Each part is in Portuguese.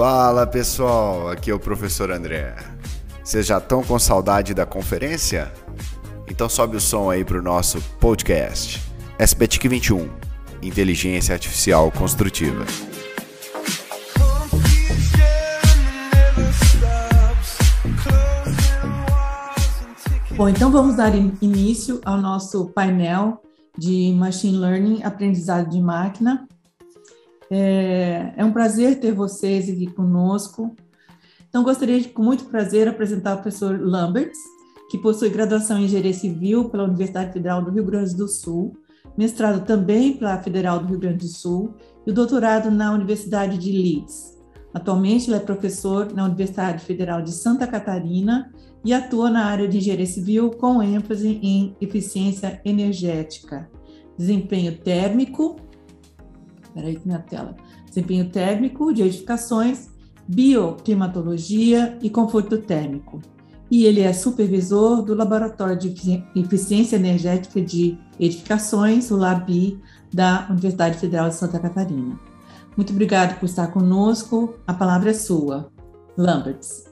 Fala pessoal, aqui é o professor André. Vocês já estão com saudade da conferência? Então sobe o som aí para o nosso podcast. SBTIC 21 Inteligência Artificial Construtiva. Bom, então vamos dar início ao nosso painel de Machine Learning, aprendizado de máquina. É, é um prazer ter vocês aqui conosco. Então, gostaria de, com muito prazer, apresentar o professor Lamberts, que possui graduação em Engenharia Civil pela Universidade Federal do Rio Grande do Sul, mestrado também pela Federal do Rio Grande do Sul e o doutorado na Universidade de Leeds. Atualmente, ele é professor na Universidade Federal de Santa Catarina e atua na área de engenharia civil com ênfase em eficiência energética, desempenho térmico, peraí que minha tela, desempenho térmico de edificações, bioclimatologia e conforto térmico. E ele é supervisor do Laboratório de Eficiência Energética de Edificações, o LABI, da Universidade Federal de Santa Catarina. Muito obrigado por estar conosco. A palavra é sua. Lamberts.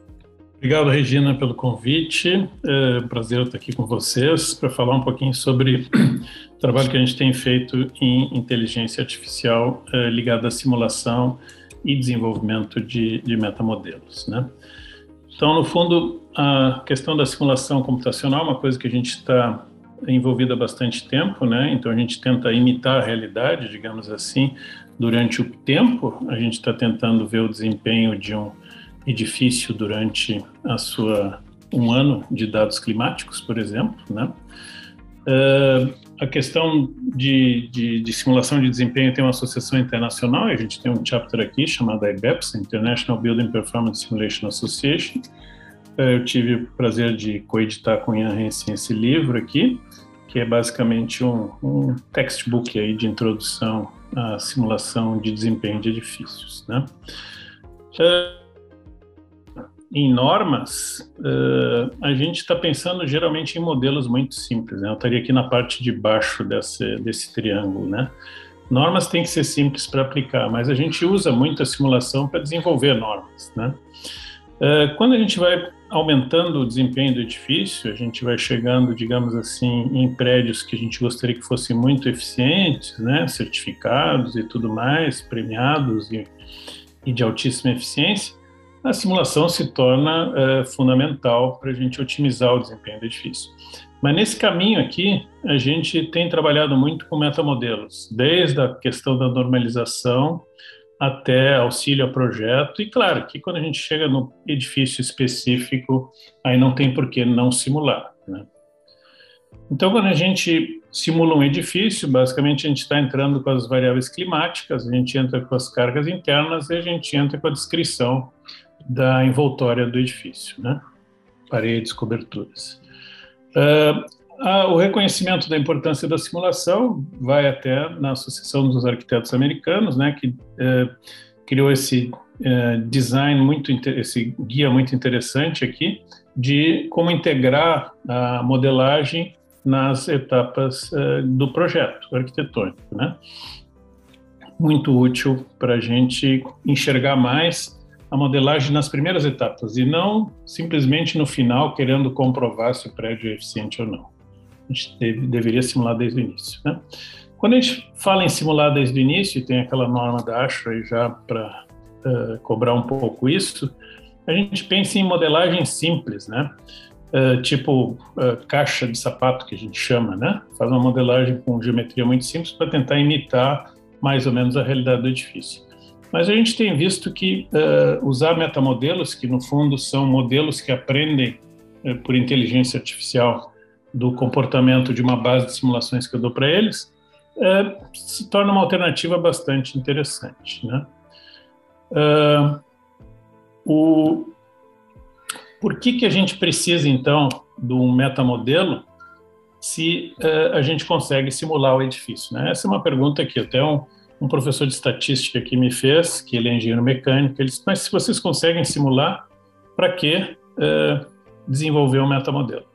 Obrigado, Regina, pelo convite. É um prazer estar aqui com vocês para falar um pouquinho sobre o trabalho que a gente tem feito em inteligência artificial é, ligada à simulação e desenvolvimento de, de metamodelos. Né? Então, no fundo, a questão da simulação computacional é uma coisa que a gente está envolvido há bastante tempo, né? Então, a gente tenta imitar a realidade, digamos assim, durante o tempo. A gente está tentando ver o desempenho de um edifício durante a sua um ano de dados climáticos, por exemplo, né? Uh, a questão de, de, de, simulação de desempenho tem uma associação internacional, a gente tem um chapter aqui chamado IBEPS, International Building Performance Simulation Association. Uh, eu tive o prazer de coeditar com Ian Hansen esse livro aqui, que é basicamente um, um textbook aí de introdução à simulação de desempenho de edifícios, né? Uh, em normas, uh, a gente está pensando geralmente em modelos muito simples. Né? Eu estaria aqui na parte de baixo desse, desse triângulo. Né? Normas têm que ser simples para aplicar, mas a gente usa muito a simulação para desenvolver normas. Né? Uh, quando a gente vai aumentando o desempenho do edifício, a gente vai chegando, digamos assim, em prédios que a gente gostaria que fossem muito eficientes, né? certificados e tudo mais, premiados e, e de altíssima eficiência a simulação se torna é, fundamental para a gente otimizar o desempenho do edifício. Mas nesse caminho aqui, a gente tem trabalhado muito com metamodelos, desde a questão da normalização até auxílio a projeto, e claro que quando a gente chega no edifício específico, aí não tem por que não simular. Né? Então, quando a gente simula um edifício, basicamente a gente está entrando com as variáveis climáticas, a gente entra com as cargas internas e a gente entra com a descrição da envoltória do edifício, né? paredes, coberturas. Uh, a, o reconhecimento da importância da simulação vai até na Associação dos Arquitetos Americanos, né, que uh, criou esse uh, design muito, esse guia muito interessante aqui de como integrar a modelagem nas etapas do projeto arquitetônico, né? Muito útil para a gente enxergar mais a modelagem nas primeiras etapas e não simplesmente no final querendo comprovar se o prédio é eficiente ou não. A gente deve, deveria simular desde o início. Né? Quando a gente fala em simular desde o início, e tem aquela norma da ASHRAE já para uh, eh, cobrar um pouco isso, a gente pensa em modelagem simples, né? Uh, tipo uh, caixa de sapato que a gente chama, né? Faz uma modelagem com geometria muito simples para tentar imitar mais ou menos a realidade do edifício. Mas a gente tem visto que uh, usar metamodelos, que no fundo são modelos que aprendem por inteligência artificial do comportamento de uma base de simulações que eu dou para eles, uh, se torna uma alternativa bastante interessante. Né? o, por que, que a gente precisa, então, de um metamodelo se a gente consegue simular o edifício? Né? Essa é uma pergunta que até um um professor de estatística que me fez, que ele é engenheiro mecânico, ele disse, mas se vocês conseguem simular, para que uh, desenvolver um metamodelo?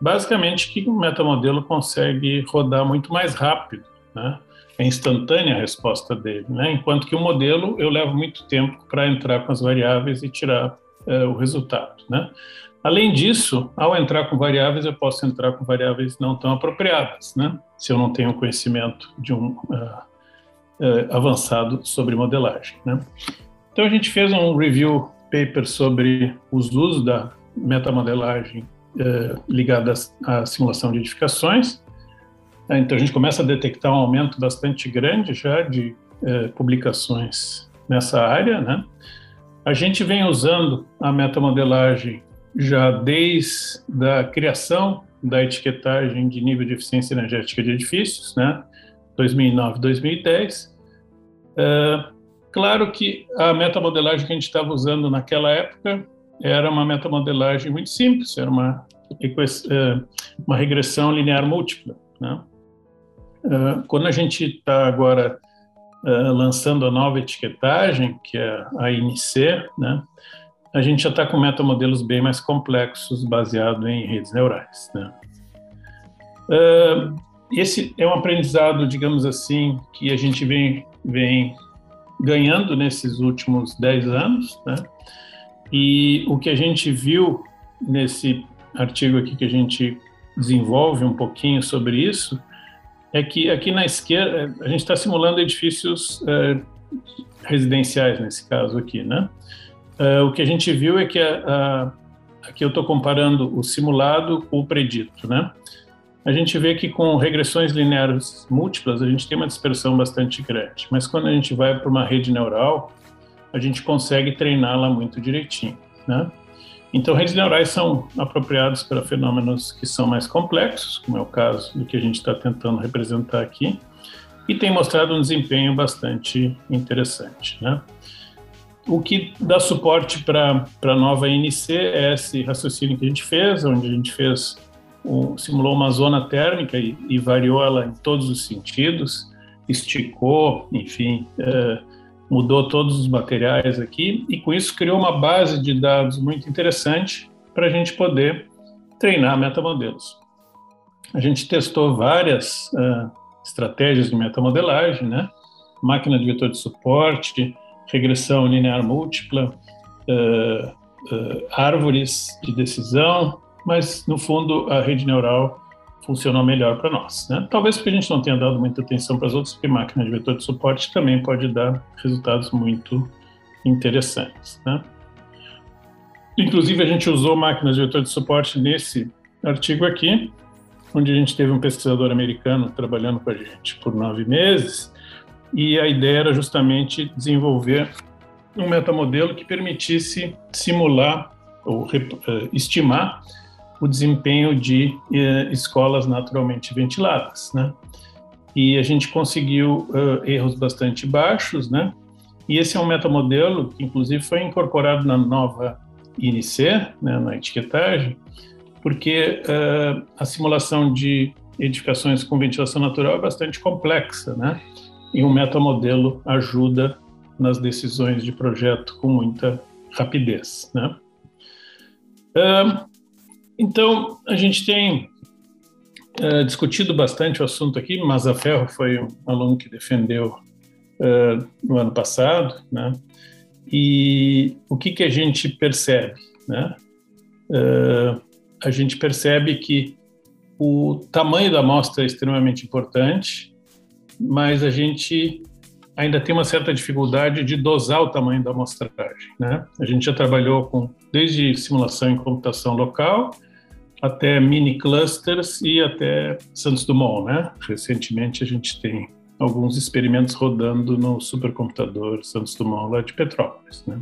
Basicamente que o metamodelo consegue rodar muito mais rápido, né? É instantânea a resposta dele, né? Enquanto que o modelo eu levo muito tempo para entrar com as variáveis e tirar é, o resultado, né? Além disso, ao entrar com variáveis, eu posso entrar com variáveis não tão apropriadas, né? Se eu não tenho conhecimento de um uh, uh, avançado sobre modelagem, né? Então a gente fez um review paper sobre os usos da metamodelagem uh, ligada à simulação de edificações. Então a gente começa a detectar um aumento bastante grande já de publicações nessa área, né? A gente vem usando a metamodelagem já desde a criação da etiquetagem de nível de eficiência energética de edifícios, né, 2009, 2010. É, claro que a metamodelagem que a gente estava usando naquela época era uma metamodelagem muito simples, era uma, é, uma regressão linear múltipla. Né? É, quando a gente está agora é, lançando a nova etiquetagem, que é a INC, né, a gente já está com metamodelos bem mais complexos, baseado em redes neurais. Né? Esse é um aprendizado, digamos assim, que a gente vem, vem ganhando nesses últimos 10 anos, né? E o que a gente viu nesse artigo aqui que a gente desenvolve um pouquinho sobre isso é que aqui na esquerda a gente está simulando edifícios uh, residenciais nesse caso aqui, né? Uh, o que a gente viu é que a, a, aqui eu estou comparando o simulado com o predito, né? A gente vê que com regressões lineares múltiplas a gente tem uma dispersão bastante grande, mas quando a gente vai para uma rede neural, a gente consegue treiná-la muito direitinho, né? Então, redes neurais são apropriadas para fenômenos que são mais complexos, como é o caso do que a gente está tentando representar aqui, e tem mostrado um desempenho bastante interessante, né? O que dá suporte para a nova NC é esse raciocínio que a gente fez, onde a gente fez um, simulou uma zona térmica e, e, variou ela em todos os sentidos, esticou, enfim, é, mudou todos os materiais aqui e com isso criou uma base de dados muito interessante para a gente poder treinar metamodelos. A gente testou várias uh, estratégias de metamodelagem, né? Máquina de vetor de suporte, regressão linear múltipla, uh, uh, árvores de decisão, mas no fundo a rede neural funcionou melhor para nós. Né? Talvez porque a gente não tenha dado muita atenção para as outras, porque máquina de vetor de suporte também pode dar resultados muito interessantes. Né? Inclusive, a gente usou máquinas de vetor de suporte nesse artigo aqui, onde a gente teve um pesquisador americano trabalhando com a gente por nove meses, e a ideia era justamente desenvolver um metamodelo que permitisse simular ou eh, estimar o desempenho de eh, escolas naturalmente ventiladas, né? E a gente conseguiu uh, erros bastante baixos, né? E esse é um metamodelo que, inclusive, foi incorporado na nova INC, né, na etiquetagem, porque uh, a simulação de edificações com ventilação natural é bastante complexa, né? e um metamodelo ajuda nas decisões de projeto com muita rapidez. Né? Então, a gente tem uh, discutido bastante o assunto aqui. Ferro foi um aluno que defendeu uh, no ano passado, né? E o que, que a gente percebe? Né? Uh, a gente percebe que o tamanho da amostra é extremamente importante, mas a gente ainda tem uma certa dificuldade de dosar o tamanho da amostragem. Né? A gente já trabalhou com desde simulação em computação local até mini clusters e até Santos Dumont. Né? Recentemente a gente tem alguns experimentos rodando no supercomputador Santos Dumont lá de Petrópolis. Né?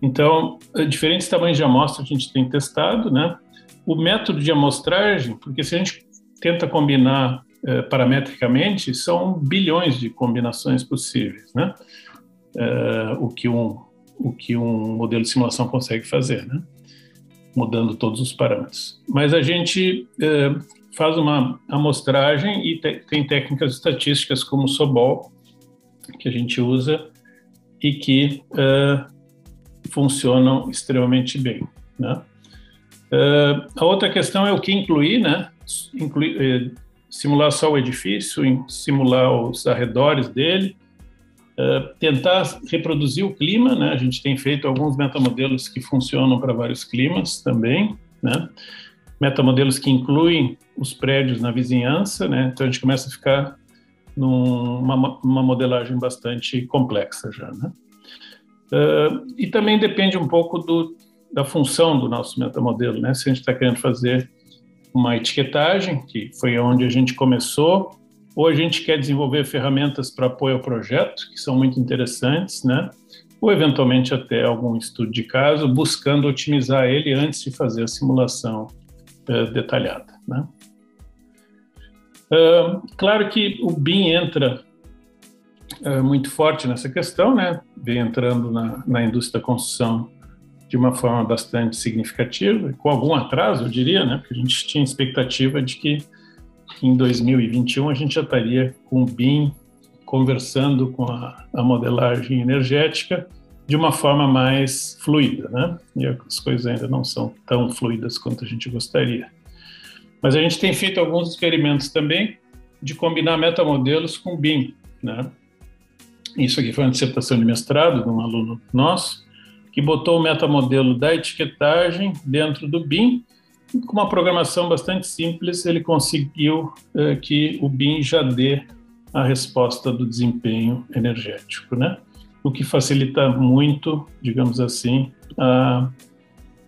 Então, diferentes tamanhos de amostra a gente tem testado, né? O método de amostragem, porque se a gente tenta combinar eh, parametricamente, são bilhões de combinações possíveis, né? Eh, o, que um, o que um modelo de simulação consegue fazer, né? Mudando todos os parâmetros. Mas a gente eh, faz uma amostragem e te, tem técnicas estatísticas como o SOBOL, que a gente usa e que funcionam extremamente bem, né? Uh, a outra questão é o que incluir, né? Incluir, eh, simular só o edifício, simular os arredores dele, uh, tentar reproduzir o clima, né? A gente tem feito alguns metamodelos que funcionam para vários climas também, né? Metamodelos que incluem os prédios na vizinhança, né? Então a gente começa a ficar numa uma modelagem bastante complexa já, né? Uh, e também depende um pouco do, da função do nosso metamodelo, né? Se a gente está querendo fazer uma etiquetagem, que foi onde a gente começou, ou a gente quer desenvolver ferramentas para apoio ao projeto, que são muito interessantes, né? Ou eventualmente até algum estudo de caso, buscando otimizar ele antes de fazer a simulação uh, detalhada, né? Uh, claro que o BIM entra uh, muito forte nessa questão, né? Vem entrando na, na indústria da construção de uma forma bastante significativa, com algum atraso, eu diria, né? Porque a gente tinha expectativa de que em 2021 a gente já estaria com o BIM conversando com a, a modelagem energética de uma forma mais fluida, né? E as coisas ainda não são tão fluidas quanto a gente gostaria. Mas a gente tem feito alguns experimentos também de combinar metamodelos com BIM, né? Isso aqui foi uma dissertação de mestrado de um aluno nosso, que botou o metamodelo da etiquetagem dentro do BIM. Com uma programação bastante simples, ele conseguiu eh, que o BIM já dê a resposta do desempenho energético, né? O que facilita muito, digamos assim, a,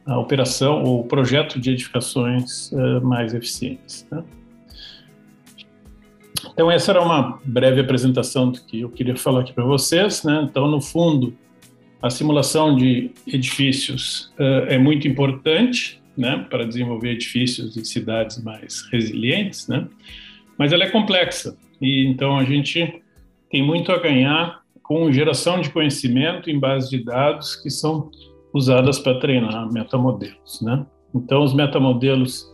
a operação ou o projeto de edificações eh, mais eficientes. Né? Então, essa era uma breve apresentação do que eu queria falar aqui para vocês. Né? Então, no fundo, a simulação de edifícios uh, é muito importante né, para desenvolver edifícios e cidades mais resilientes, né? mas ela é complexa e então a gente tem muito a ganhar com geração de conhecimento em base de dados que são usadas para treinar metamodelos. Né? Então, os metamodelos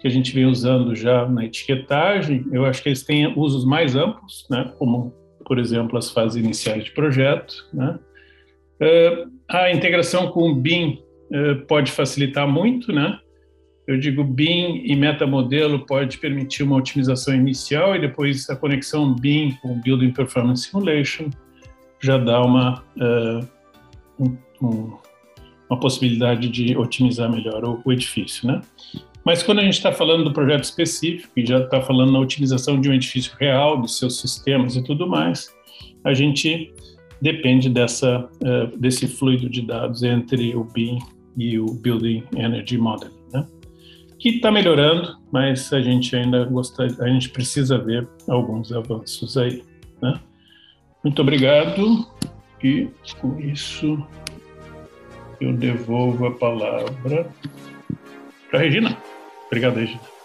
que a gente vem usando já na etiquetagem, eu acho que eles têm usos mais amplos, né? como, por exemplo, as fases iniciais de projeto, né? Uh, a integração com o BIM pode facilitar muito, né? Eu digo BIM e metamodelo pode permitir uma otimização inicial e depois a conexão BIM com Building Performance Simulation já dá uma, uh, um, uma possibilidade de otimizar melhor o, o edifício, né? Mas quando a gente está falando do projeto específico e já está falando na otimização de um edifício real, dos seus sistemas e tudo mais, a gente depende dessa, uh, desse fluido de dados entre o BIM e o Building Energy Modeling, né? que está melhorando, mas a gente ainda gostaria, a gente precisa ver alguns avanços aí. Né? Muito obrigado e com isso eu devolvo a palavra para Regina. Obrigado, Regina.